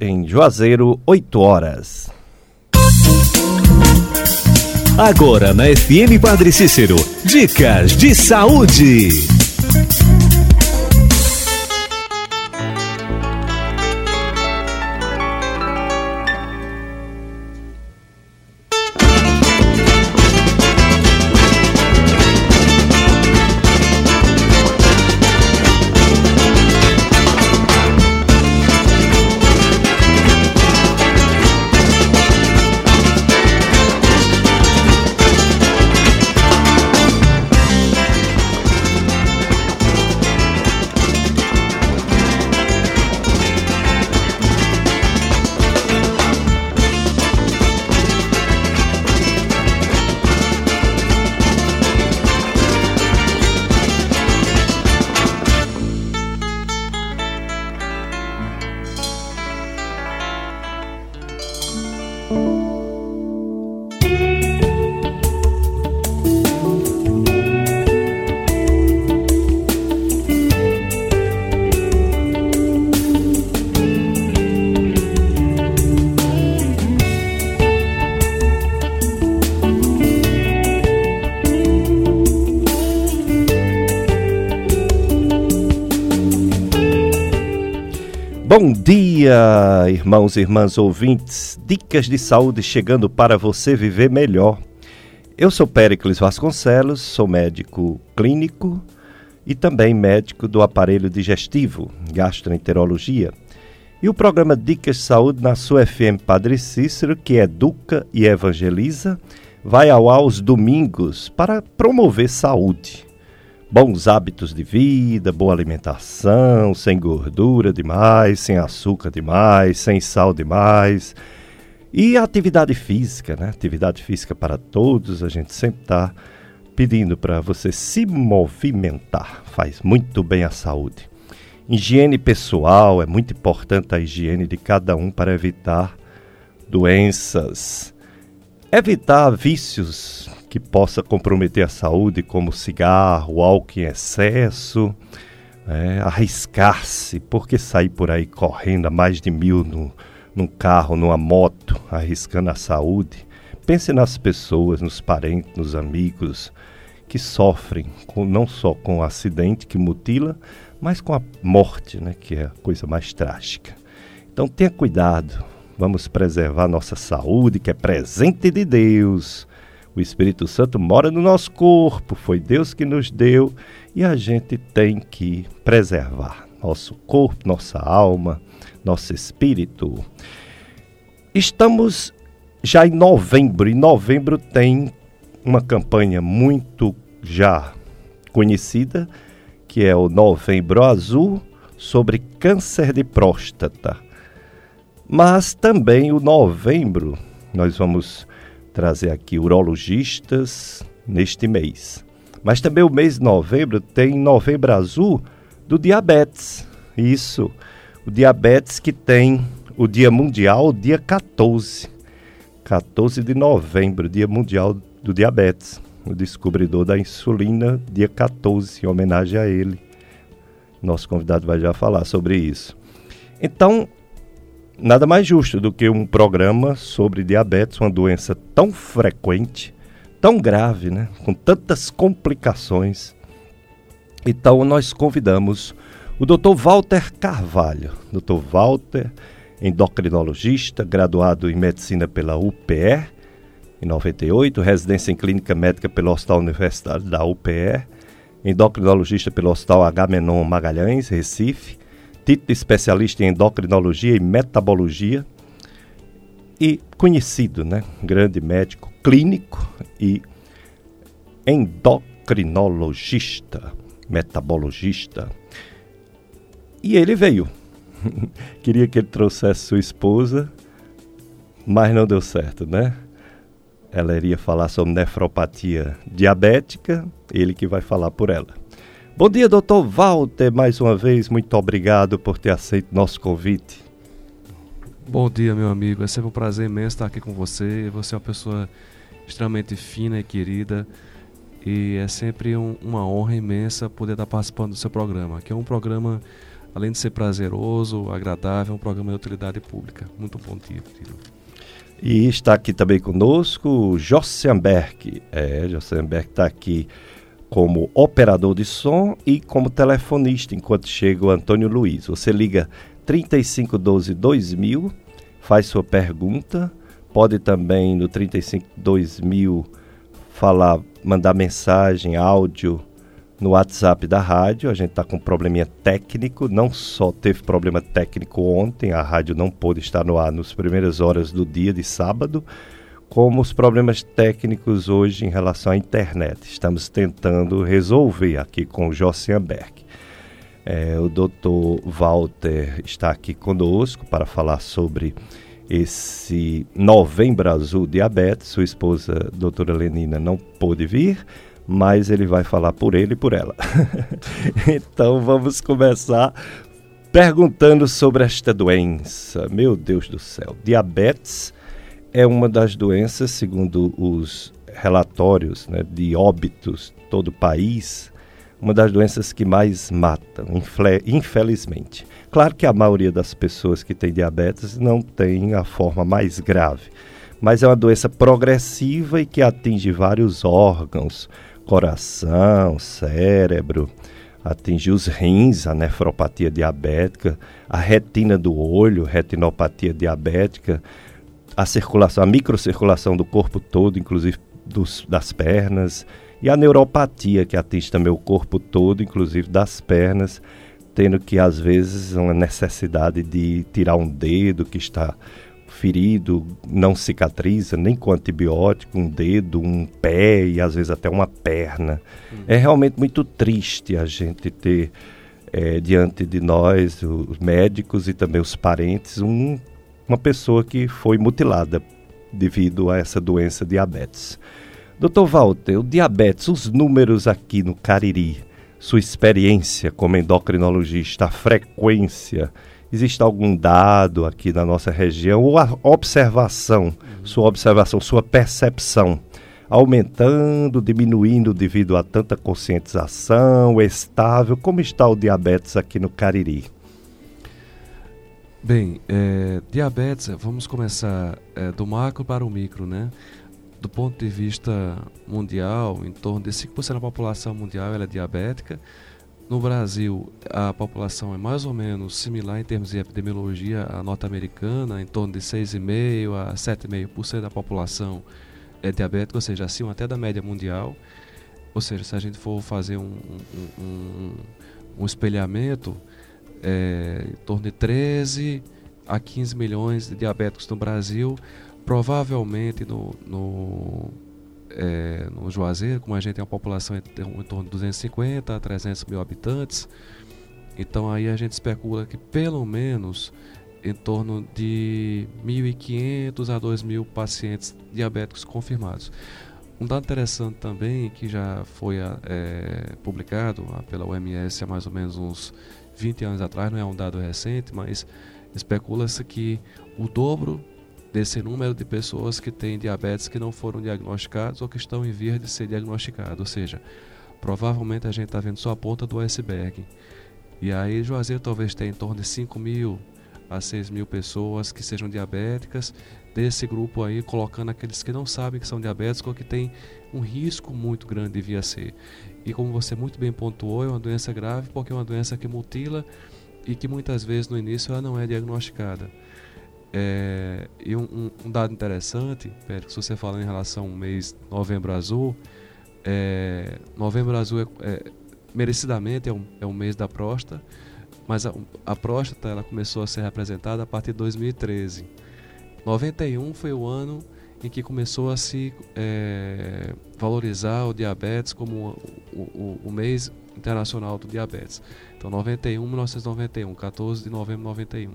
em Juazeiro, 8 horas. Agora na FM Padre Cícero, dicas de saúde. Dia, irmãos e irmãs ouvintes. Dicas de saúde chegando para você viver melhor. Eu sou Péricles Vasconcelos, sou médico clínico e também médico do aparelho digestivo, gastroenterologia. E o programa Dicas de Saúde na sua FM Padre Cícero, que educa e evangeliza, vai ao ar aos domingos para promover saúde bons hábitos de vida, boa alimentação, sem gordura demais, sem açúcar demais, sem sal demais. E atividade física, né? Atividade física para todos, a gente sempre está pedindo para você se movimentar, faz muito bem à saúde. Higiene pessoal, é muito importante a higiene de cada um para evitar doenças, evitar vícios que possa comprometer a saúde, como cigarro, álcool em excesso, é, arriscar-se, porque sair por aí correndo a mais de mil no, num carro, numa moto, arriscando a saúde. Pense nas pessoas, nos parentes, nos amigos que sofrem com, não só com o acidente que mutila, mas com a morte, né, que é a coisa mais trágica. Então tenha cuidado, vamos preservar nossa saúde, que é presente de Deus. O Espírito Santo mora no nosso corpo, foi Deus que nos deu e a gente tem que preservar nosso corpo, nossa alma, nosso espírito. Estamos já em novembro e novembro tem uma campanha muito já conhecida, que é o Novembro Azul sobre câncer de próstata. Mas também o novembro nós vamos trazer aqui urologistas neste mês. Mas também o mês de novembro tem Novembro Azul do diabetes. Isso, o diabetes que tem o Dia Mundial, dia 14. 14 de novembro, Dia Mundial do Diabetes. O descobridor da insulina, dia 14, em homenagem a ele. Nosso convidado vai já falar sobre isso. Então, nada mais justo do que um programa sobre diabetes, uma doença tão frequente, tão grave, né? com tantas complicações. Então, nós convidamos o Dr. Walter Carvalho. Dr. Walter, endocrinologista, graduado em medicina pela UPE em 98, residência em clínica médica pelo Hospital Universitário da UPE, endocrinologista pelo Hospital H. Menon Magalhães, Recife, título especialista em endocrinologia e metabologia e conhecido, né? Grande médico clínico e endocrinologista, metabologista. E ele veio. Queria que ele trouxesse sua esposa, mas não deu certo, né? Ela iria falar sobre nefropatia diabética, ele que vai falar por ela. Bom dia, doutor Walter, mais uma vez, muito obrigado por ter aceito nosso convite. Bom dia, meu amigo, é sempre um prazer imenso estar aqui com você. Você é uma pessoa extremamente fina e querida e é sempre um, uma honra imensa poder estar participando do seu programa, que é um programa além de ser prazeroso, agradável, é um programa de utilidade pública. Muito bom dia, Tiro. E está aqui também conosco o Jossenberg. É, Jossenberg está aqui como operador de som e como telefonista, enquanto chega o Antônio Luiz. Você liga 3512 2000, faz sua pergunta, pode também no 3512 2000 falar, mandar mensagem, áudio no WhatsApp da rádio. A gente está com um probleminha técnico, não só teve problema técnico ontem, a rádio não pôde estar no ar nas primeiras horas do dia de sábado, como os problemas técnicos hoje em relação à internet. Estamos tentando resolver aqui com o Josianberg. É, o doutor Walter está aqui conosco para falar sobre esse Novembro Azul Diabetes. Sua esposa, doutora Lenina, não pôde vir, mas ele vai falar por ele e por ela. então vamos começar perguntando sobre esta doença. Meu Deus do céu, diabetes é uma das doenças, segundo os relatórios né, de óbitos todo o país, uma das doenças que mais matam, infelizmente. Claro que a maioria das pessoas que têm diabetes não tem a forma mais grave, mas é uma doença progressiva e que atinge vários órgãos, coração, cérebro, atinge os rins, a nefropatia diabética, a retina do olho, retinopatia diabética, a circulação, a microcirculação do corpo todo, inclusive dos, das pernas, e a neuropatia, que atinge também o corpo todo, inclusive das pernas, tendo que, às vezes, uma necessidade de tirar um dedo que está ferido, não cicatriza, nem com antibiótico, um dedo, um pé e às vezes até uma perna. Uhum. É realmente muito triste a gente ter é, diante de nós, os médicos e também os parentes, um uma pessoa que foi mutilada devido a essa doença diabetes. Doutor Walter, o diabetes, os números aqui no Cariri, sua experiência como endocrinologista, a frequência, existe algum dado aqui na nossa região ou a observação, sua observação, sua percepção aumentando, diminuindo devido a tanta conscientização, estável? Como está o diabetes aqui no Cariri? Bem, é, diabetes, vamos começar é, do macro para o micro, né? Do ponto de vista mundial, em torno de 5% da população mundial é diabética. No Brasil, a população é mais ou menos similar em termos de epidemiologia à norte-americana, em torno de 6,5% a 7,5% da população é diabética, ou seja, acima até da média mundial. Ou seja, se a gente for fazer um, um, um, um espelhamento, é, em torno de 13 a 15 milhões de diabéticos no Brasil, provavelmente no, no, é, no Juazeiro, como a gente tem uma população em, em torno de 250 a 300 mil habitantes, então aí a gente especula que pelo menos em torno de 1.500 a 2.000 pacientes diabéticos confirmados. Um dado interessante também, que já foi é, publicado pela OMS há mais ou menos uns 20 anos atrás, não é um dado recente, mas especula-se que o dobro desse número de pessoas que têm diabetes que não foram diagnosticados ou que estão em vias de ser diagnosticados. Ou seja, provavelmente a gente está vendo só a ponta do iceberg. E aí Juazeiro talvez tenha em torno de 5 mil a 6 mil pessoas que sejam diabéticas. Desse grupo aí, colocando aqueles que não sabem que são diabéticos ou que têm um risco muito grande de vir a ser. E como você muito bem pontuou, é uma doença grave porque é uma doença que mutila e que muitas vezes no início ela não é diagnosticada. É, e um, um, dado interessante, Pedro, se você fala em relação ao mês Novembro Azul, é, Novembro Azul é, é, merecidamente é um, é um mês da próstata, mas a, a próstata ela começou a ser representada a partir de 2013. 91 foi o ano em que começou a se é, valorizar o diabetes como o, o, o, mês internacional do diabetes. Então, 91, 1991, 14 de novembro de 91.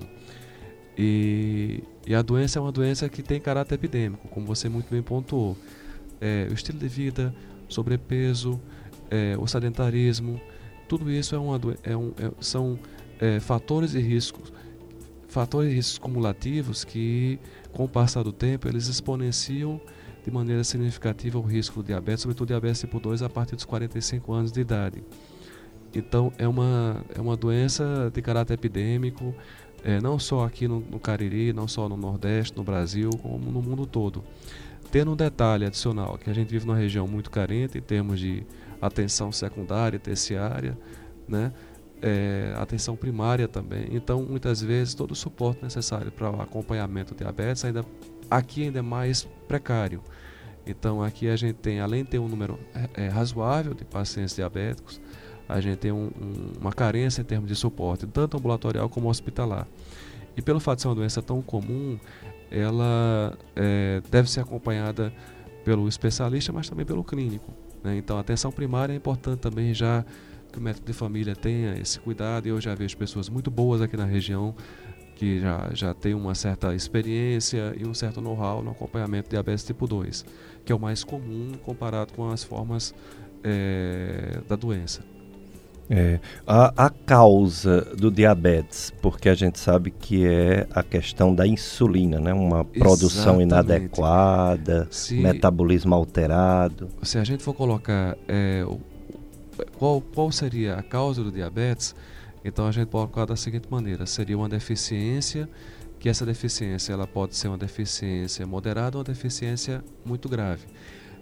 E, e a doença é uma doença que tem caráter epidêmico, como você muito bem pontuou. É, o estilo de vida, sobrepeso, é, o sedentarismo, tudo isso é uma, é um, é, são é, fatores de risco, fatores de riscos cumulativos que com o passar do tempo, eles exponenciam de maneira significativa o risco do diabetes, sobretudo diabetes tipo 2, a partir dos 45 anos de idade. Então é uma, é uma doença de caráter epidêmico, é, não só aqui no, no Cariri, não só no Nordeste, no Brasil, como no mundo todo. Tendo um detalhe adicional, que a gente vive numa região muito carente em termos de atenção secundária, terciária, né? É, atenção primária também. Então, muitas vezes, todo o suporte necessário para o acompanhamento do diabetes ainda aqui ainda é mais precário. Então, aqui a gente tem, além de ter um número é, é razoável de pacientes diabéticos, a gente tem um, um, uma carência em termos de suporte, tanto ambulatorial como hospitalar. E pelo fato de ser uma doença tão comum, ela é, deve ser acompanhada pelo especialista, mas também pelo clínico. Né? Então, a atenção primária é importante também já que o médico de família tenha esse cuidado. E eu já vejo pessoas muito boas aqui na região que já, já tem uma certa experiência e um certo know-how no acompanhamento de diabetes tipo 2, que é o mais comum comparado com as formas é, da doença. É, a, a, causa do diabetes, porque a gente sabe que é a questão da insulina, né? Uma produção inadequada, se, metabolismo alterado. Se a gente for colocar é, qual, qual seria a causa do diabetes, então a gente pode colocar da seguinte maneira: seria uma deficiência, que essa deficiência ela pode ser uma deficiência moderada ou uma deficiência muito grave.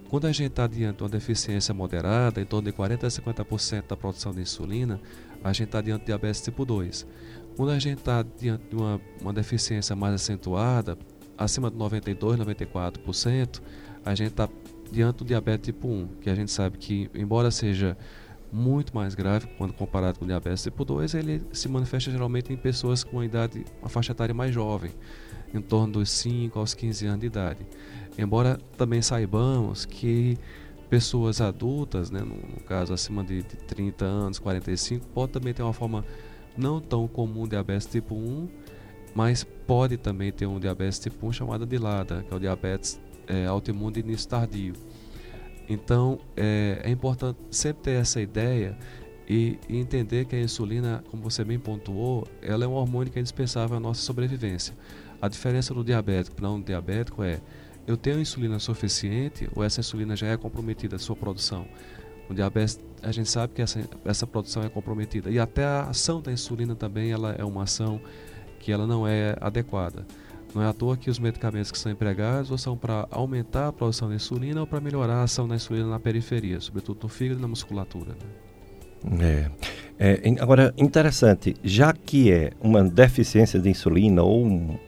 Quando a gente está diante de uma deficiência moderada, em torno de 40 a 50% da produção de insulina, a gente está diante de diabetes tipo 2. Quando a gente está diante de uma, uma deficiência mais acentuada, acima de 92, 94%, a gente está diante do diabetes tipo 1, que a gente sabe que, embora seja muito mais grave quando comparado com diabetes tipo 2, ele se manifesta geralmente em pessoas com uma idade, uma faixa etária mais jovem, em torno dos 5 aos 15 anos de idade. Embora também saibamos que pessoas adultas, né, no, no caso acima de, de 30 anos, 45, pode também ter uma forma não tão comum de diabetes tipo 1, mas pode também ter um diabetes tipo 1 chamado de LADA, que é o diabetes é, autoimune de início tardio. Então é, é, importante sempre ter essa ideia e, e, entender que a insulina, como você bem pontuou, ela é um hormônio que é indispensável à nossa sobrevivência. A diferença do diabético para não diabético é eu tenho insulina suficiente ou essa insulina já é comprometida a sua produção? O diabetes, a gente sabe que essa, essa produção é comprometida. E até a ação da insulina também ela é uma ação que ela não é adequada. Não é à toa que os medicamentos que são empregados ou são para aumentar a produção de insulina ou para melhorar a ação da insulina na periferia, sobretudo no fígado e na musculatura. Né? É. é. Agora, interessante, já que é uma deficiência de insulina ou um,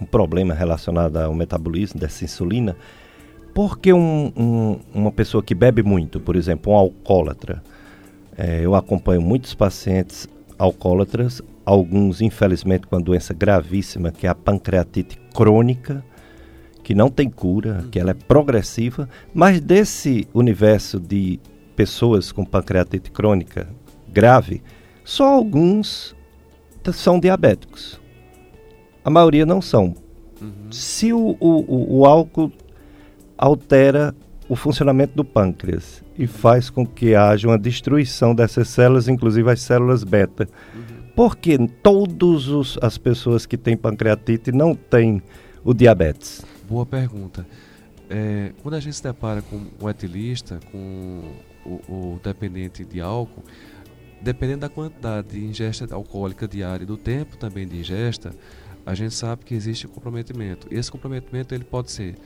um problema relacionado ao metabolismo dessa insulina, por que um, um, uma pessoa que bebe muito, por exemplo, um alcoólatra, é, eu acompanho muitos pacientes alcoólatras, alguns infelizmente com a doença gravíssima que é a pancreatite crônica, que não tem cura, que ela é progressiva, mas desse universo de pessoas com pancreatite crônica grave, só alguns são diabéticos a maioria não são. Uhum. Se o, o, o, álcool altera o funcionamento do pâncreas e faz com que haja uma destruição dessas células, inclusive as células beta. Uhum. Por que todas as pessoas que têm pancreatite não têm o diabetes? Boa pergunta. É, quando a gente se depara com o etilista, com o, o dependente de álcool, dependendo da quantidade de ingesta alcoólica diária e do tempo também de ingesta, a gente sabe que existe comprometimento. Esse comprometimento ele pode ser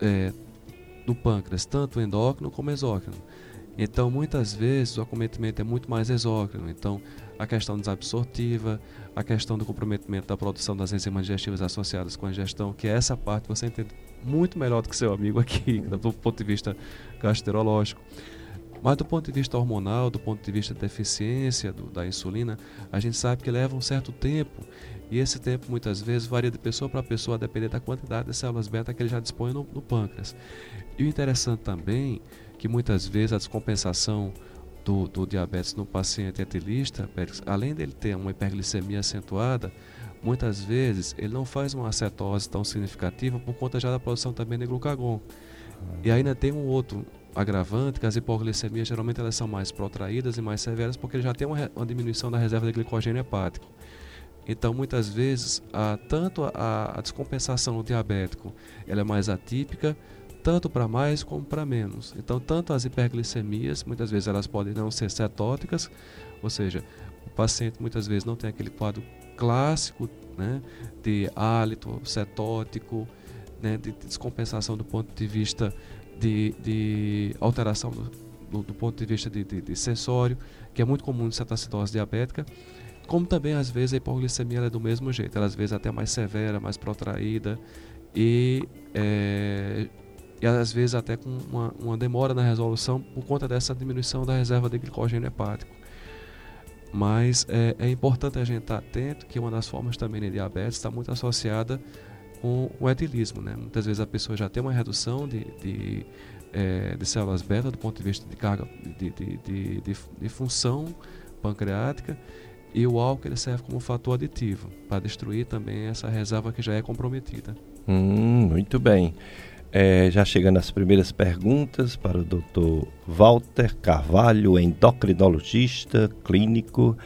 é, do pâncreas, tanto endócrino como exócrino. Então, muitas vezes, o acometimento é muito mais exócrino. Então, a questão desabsortiva, a questão do comprometimento da produção das enzimas digestivas associadas com a ingestão, que é essa parte você entende muito melhor do que seu amigo aqui, do ponto de vista gastroenterológico. Mas do ponto de vista hormonal, do ponto de vista da deficiência do, da insulina, a gente sabe que leva um certo tempo e esse tempo muitas vezes varia de pessoa para pessoa, a depender da quantidade de células beta que ele já dispõe no, no pâncreas. E o interessante também que muitas vezes a descompensação do, do diabetes no paciente etilista, além dele ter uma hiperglicemia acentuada, muitas vezes ele não faz uma acetose tão significativa por conta já da produção também de glucagon. E ainda tem um outro agravante, que as hipoglicemias geralmente elas são mais protraídas e mais severas porque ele já tem uma, uma diminuição da reserva de glicogênio hepático. Então, muitas vezes, a, tanto a, a descompensação no diabético ela é mais atípica, tanto para mais como para menos. Então, tanto as hiperglicemias, muitas vezes elas podem não ser cetóticas, Ou seja, o paciente muitas vezes não tem aquele quadro clássico né, de hálito cetótico, né, de descompensação do ponto de vista de, de alteração do, do, do, ponto de vista de, de, de, sensório, que é muito comum em cetacidose diabética, como também às vezes a hipoglicemia é do mesmo jeito, ela às vezes é até mais severa, mais protraída e, é, e às vezes até com uma, uma demora na resolução por conta dessa diminuição da reserva de glicogênio hepático. Mas é, é importante a gente estar atento que uma das formas também de diabetes está muito associada com o etilismo. Né? Muitas vezes a pessoa já tem uma redução de, de, é, de células beta do ponto de vista de carga de, de, de, de, função pancreática e o álcool ele serve como fator aditivo para destruir também essa reserva que já é comprometida. Hum, muito bem. É, já chegando às primeiras perguntas para o Dr. Walter Carvalho, endocrinologista, clínico,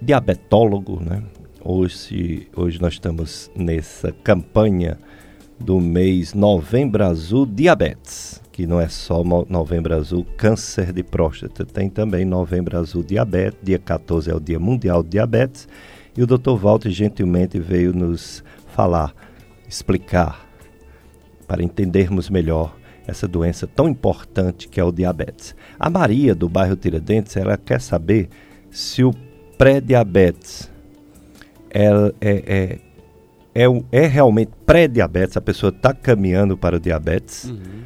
diabetólogo, né? Hoje, hoje nós estamos nessa campanha do mês Novembro Azul Diabetes, que não é só Novembro Azul Câncer de Próstata, tem também Novembro Azul Diabetes, dia 14 é o Dia Mundial de Diabetes, e o Dr. Walter gentilmente veio nos falar, explicar, para entendermos melhor essa doença tão importante que é o diabetes. A Maria, do bairro Tiradentes, ela quer saber se o pré-diabetes é, é, é, é, é realmente pré-diabetes, a pessoa está caminhando para o diabetes. Uhum.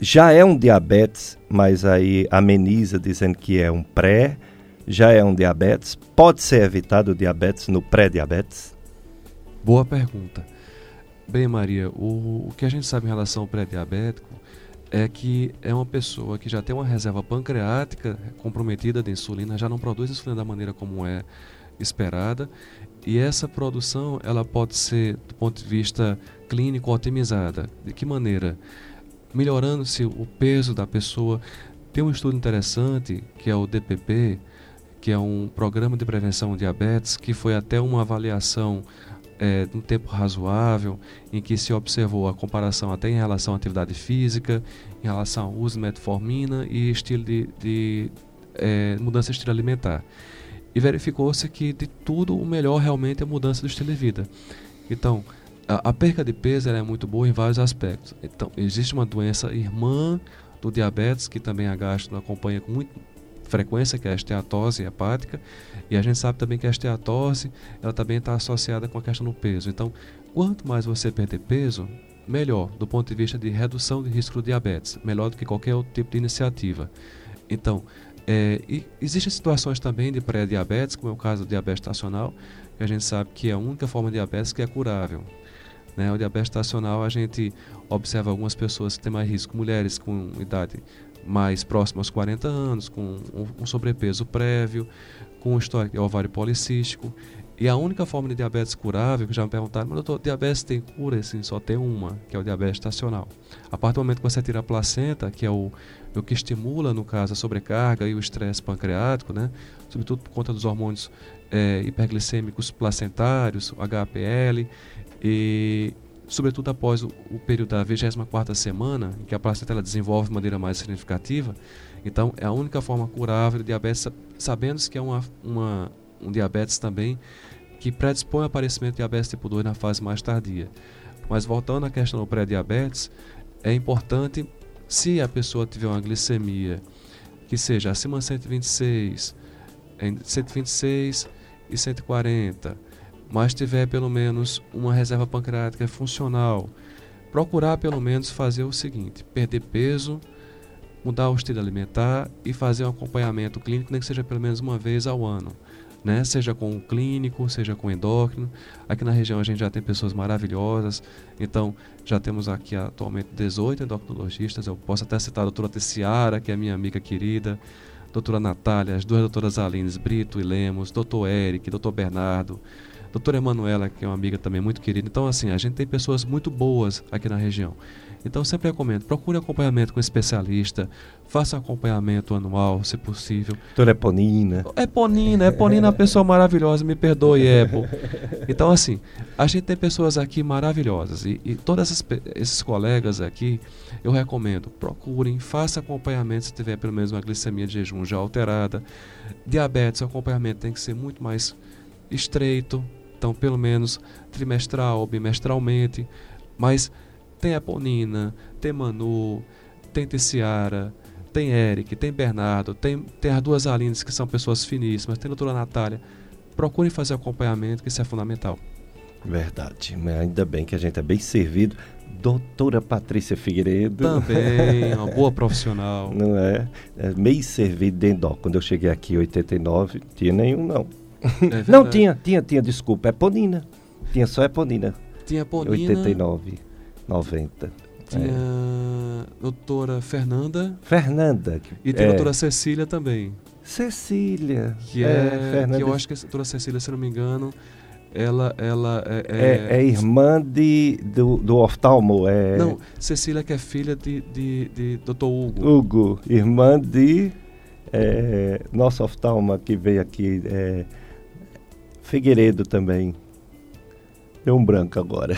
Já é um diabetes, mas aí ameniza dizendo que é um pré, já é um diabetes. Pode ser evitado o diabetes no pré-diabetes? Boa pergunta. Bem, Maria, o, o que a gente sabe em relação ao pré-diabético é que é uma pessoa que já tem uma reserva pancreática comprometida de insulina, já não produz insulina da maneira como é esperada e essa produção ela pode ser, do ponto de vista clínico, otimizada. De que maneira? Melhorando-se o peso da pessoa. Tem um estudo interessante que é o DPP, que é um programa de prevenção de diabetes, que foi até uma avaliação é, um tempo razoável, em que se observou a comparação até em relação à atividade física, em relação ao uso de metformina e estilo de, de é, mudança de estilo alimentar e verificou-se que de tudo o melhor realmente é a mudança do estilo de vida. Então, a, a perca de peso é muito boa em vários aspectos. Então, existe uma doença irmã do diabetes que também a gastro acompanha com muita frequência, que é a esteatose hepática, e a gente sabe também que a esteatose ela também está associada com a questão do peso. Então, quanto mais você perder peso, melhor do ponto de vista de redução de risco do diabetes, melhor do que qualquer outro tipo de iniciativa. Então, é, existem situações também de pré-diabetes, como é o caso do diabetes estacional, que a gente sabe que é a única forma de diabetes que é curável. Né? O diabetes estacional, a gente observa algumas pessoas que têm mais risco, mulheres com idade mais próxima aos 40 anos, com um, um sobrepeso prévio, com histórico de ovário policístico. E a única forma de diabetes curável, que já me perguntaram, mas doutor, diabetes tem cura? Sim, só tem uma, que é o diabetes estacional. A partir do momento que você tira a placenta, que é o, o que estimula, no caso, a sobrecarga e o estresse pancreático, né? sobretudo por conta dos hormônios é, hiperglicêmicos placentários, HPL, e sobretudo após o, o período da 24ª semana, em que a placenta desenvolve de maneira mais significativa. Então, é a única forma curável de diabetes, sabendo que é uma, uma um diabetes também que predispõe ao aparecimento de diabetes tipo 2 na fase mais tardia. Mas voltando à questão do pré-diabetes, é importante, se a pessoa tiver uma glicemia que seja acima de 126, 126 e 140, mas tiver pelo menos uma reserva pancreática funcional, procurar pelo menos fazer o seguinte: perder peso, mudar o estilo alimentar e fazer um acompanhamento clínico, nem que seja pelo menos uma vez ao ano né? Seja com o clínico, seja com o endócrino. Aqui na região a gente já tem pessoas maravilhosas. Então, já temos aqui atualmente 18 endocrinologistas. Eu posso até citar a doutora Tessiara, que é minha amiga querida, doutora Natália, as duas doutoras Alines Brito e Lemos, doutor Eric, doutor Bernardo, doutora Emanuela, que é uma amiga também muito querida. Então, assim, a gente tem pessoas muito boas aqui na região. Então, sempre recomendo, procure acompanhamento com especialista, faça acompanhamento anual, se possível. Doutora Eponina. Eponina, Eponina é uma pessoa maravilhosa, me perdoe, Epo. Então, assim, a gente tem pessoas aqui maravilhosas e, e todos esses colegas aqui, eu recomendo, procurem, faça acompanhamento se tiver pelo menos uma glicemia de jejum já alterada. Diabetes, o acompanhamento tem que ser muito mais estreito, então pelo menos trimestral ou bimestralmente, mas tem Eponina, tem Manu, tem Tessiara, tem Eric, tem Bernardo, tem, tem as duas Alines que são pessoas finíssimas, tem a doutora Natália. Procure fazer acompanhamento, que isso é fundamental. Verdade, ainda bem que a gente é bem servido. Doutora Patrícia Figueiredo. Também, uma boa profissional. Não é? é meio servido de endó. Quando eu cheguei aqui em 89, tinha nenhum, não. É não, tinha, tinha, tinha, desculpa, Eponina. Tinha só Eponina. Tinha Eponina. 89. 90. Tinha é. doutora Fernanda. Fernanda. E tem a é. doutora Cecília também. Cecília. Que é, é que eu acho que a doutora Cecília, se não me engano, ela, ela é, é, é, irmã de, do, do oftalmo. É... Não, Cecília que é filha de, de, de Dr. Hugo. Hugo, irmã de é, nosso oftalmo que veio aqui, é, Figueiredo também. Deu um branco agora.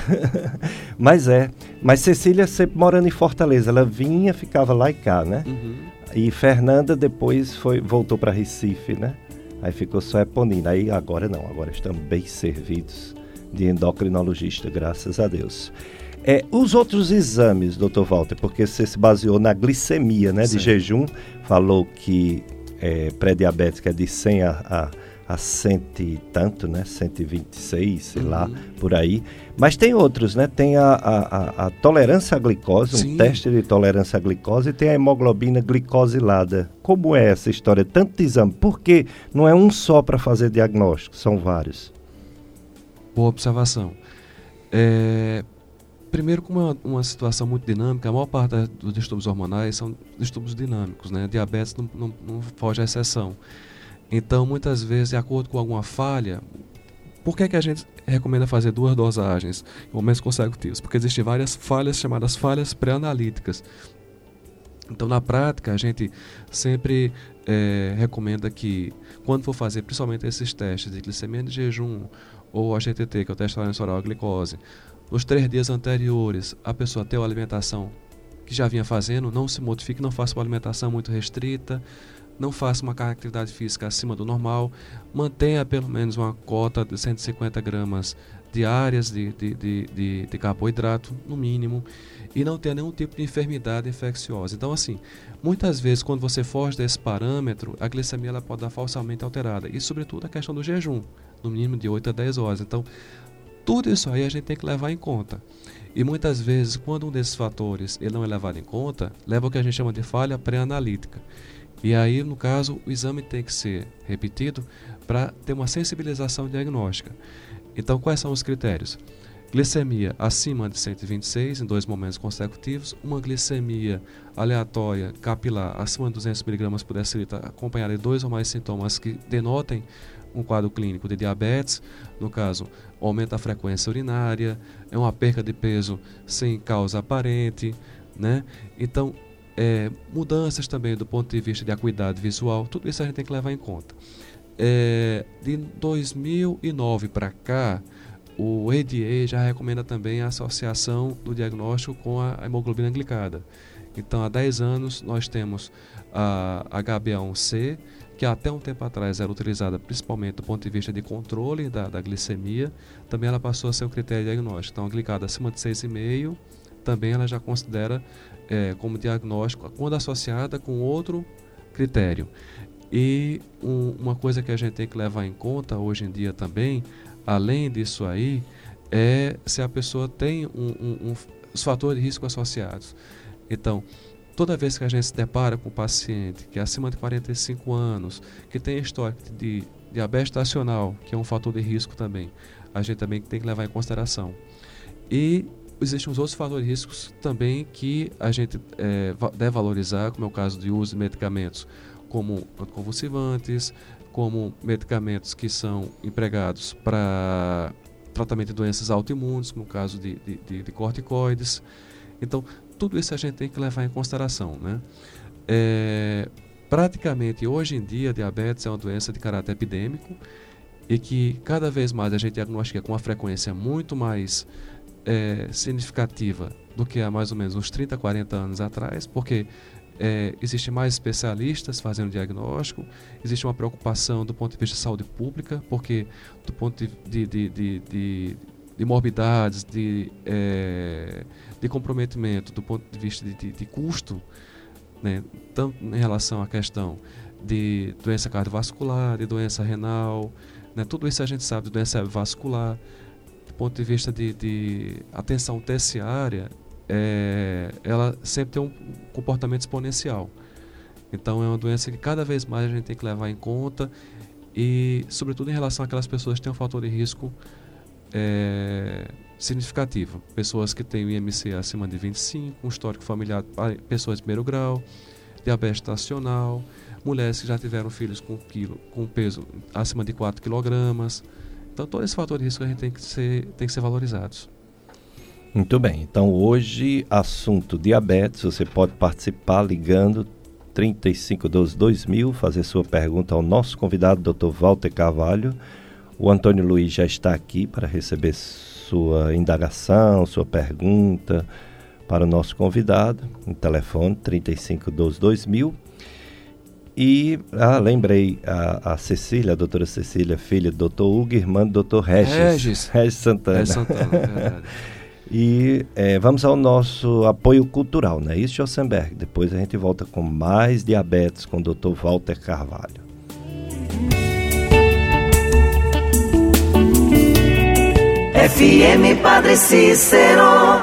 mas é. Mas Cecília sempre morando em Fortaleza. Ela vinha, ficava lá e cá, né? Uhum. E Fernanda depois foi, voltou para Recife, né? Aí ficou só Eponina. Aí agora não, agora estamos bem servidos de endocrinologista, graças a Deus. É, os outros exames, doutor Walter, porque você se baseou na glicemia, né? Sim. De jejum, falou que é, pré-diabética é de 100 a, a a cento e tanto, né? 126, sei uhum. lá, por aí. Mas tem outros, né? Tem a, a, a tolerância à glicose, Sim. um teste de tolerância à glicose, e tem a hemoglobina glicosilada. Como é essa história? Tanto exame. Por que não é um só para fazer diagnóstico? São vários. Boa observação. É, primeiro, como é uma, uma, situação muito dinâmica, a maior parte dos distúrbios hormonais são distúrbios dinâmicos, né? Diabetes não, não, não foge à exceção. Então, muitas vezes, de acordo com alguma falha, por que, que a gente recomenda fazer duas dosagens em momentos consecutivos? Porque existem várias falhas chamadas falhas pré-analíticas. Então, na prática, a gente sempre é, recomenda que, quando for fazer principalmente esses testes de glicemia de jejum ou a GTT, que é o teste oral glicose, nos três dias anteriores, a pessoa ter uma alimentação que já vinha fazendo, não se modifique, não faça uma alimentação muito restrita, não faça uma atividade física acima do normal, mantenha pelo menos uma cota de 150 gramas diárias de, de, de, de, de carboidrato, no mínimo, e não tenha nenhum tipo de enfermidade infecciosa. Então, assim, muitas vezes, quando você foge desse parâmetro, a glicemia ela pode dar falsamente alterada, e sobretudo a questão do jejum, no mínimo de 8 a 10 horas. Então, tudo isso aí a gente tem que levar em conta. E muitas vezes, quando um desses fatores ele não é levado em conta, leva ao que a gente chama de falha pré-analítica. E aí, no caso, o exame tem que ser repetido para ter uma sensibilização diagnóstica. Então, quais são os critérios? Glicemia acima de 126 em dois momentos consecutivos, uma glicemia aleatória capilar acima de 200 mg por decilitro, acompanhada de dois ou mais sintomas que denotem um quadro clínico de diabetes, no caso, aumenta a frequência urinária, é uma perca de peso sem causa aparente, né? Então, é, mudanças também do ponto de vista de acuidade visual, tudo isso a gente tem que levar em conta. É, de 2009 para cá, o ADA já recomenda também a associação do diagnóstico com a hemoglobina glicada. Então, há 10 anos, nós temos a HbA1c, que até um tempo atrás era utilizada principalmente do ponto de vista de controle da, da glicemia, também ela passou a ser um critério diagnóstico. Então, a glicada acima de 6,5, também ela já considera é, como diagnóstico quando associada com outro critério. E um, uma coisa que a gente tem que levar em conta hoje em dia também, além disso aí, é se a pessoa tem um, um, um, os fatores de risco associados. Então, toda vez que a gente se depara com um paciente que é acima de 45 anos, que tem histórico de diabetes estacional, que é um fator de risco também, a gente também tem que levar em consideração. E existem os outros fatores riscos também que a gente é, deve valorizar, como é o caso de uso de medicamentos como anticonvulsivantes, como medicamentos que são empregados para tratamento de doenças autoimunes, no caso de, de, de, corticoides. Então, tudo isso a gente tem que levar em consideração. Né? É, praticamente, hoje em dia, diabetes é uma doença de caráter epidêmico e que cada vez mais a gente diagnostica com uma frequência muito mais é, significativa do que há mais ou menos uns 30, 40 anos atrás, porque é, existem mais especialistas fazendo diagnóstico, existe uma preocupação do ponto de vista de saúde pública, porque do ponto de, de, de, de, de morbidades, de, é, de comprometimento, do ponto de vista de, de, custo, né, tanto em relação à questão de doença cardiovascular, de doença renal, né, tudo isso a gente sabe de doença vascular, do ponto de vista de, de atenção terciária, é, ela sempre tem um comportamento exponencial. Então é uma doença que cada vez mais a gente tem que levar em conta e, sobretudo, em relação àquelas pessoas que têm um fator de risco é, significativo. Pessoas que têm o IMC acima de 25, um histórico familiar, pessoas de primeiro grau, diabetes estacional, mulheres que já tiveram filhos com, quilo, com peso acima de 4 kg. Então, todos esses fatores de risco a gente tem que ser, tem que ser valorizados. Muito bem. Então, hoje, assunto diabetes. Você pode participar ligando 3512-2000, fazer sua pergunta ao nosso convidado, Dr. Walter Carvalho. O Antônio Luiz já está aqui para receber sua indagação, sua pergunta para o nosso convidado. O telefone 3512-2000. E, ah, lembrei, a, a Cecília, a doutora Cecília, filha do doutor Hugo, irmã do doutor Regis. Regis. Regis Santana. Regis Santana, verdade. E é, vamos ao nosso apoio cultural, né? Isso, Jossenberg. Depois a gente volta com mais diabetes com o Dr. Walter Carvalho. FM Padre Cícero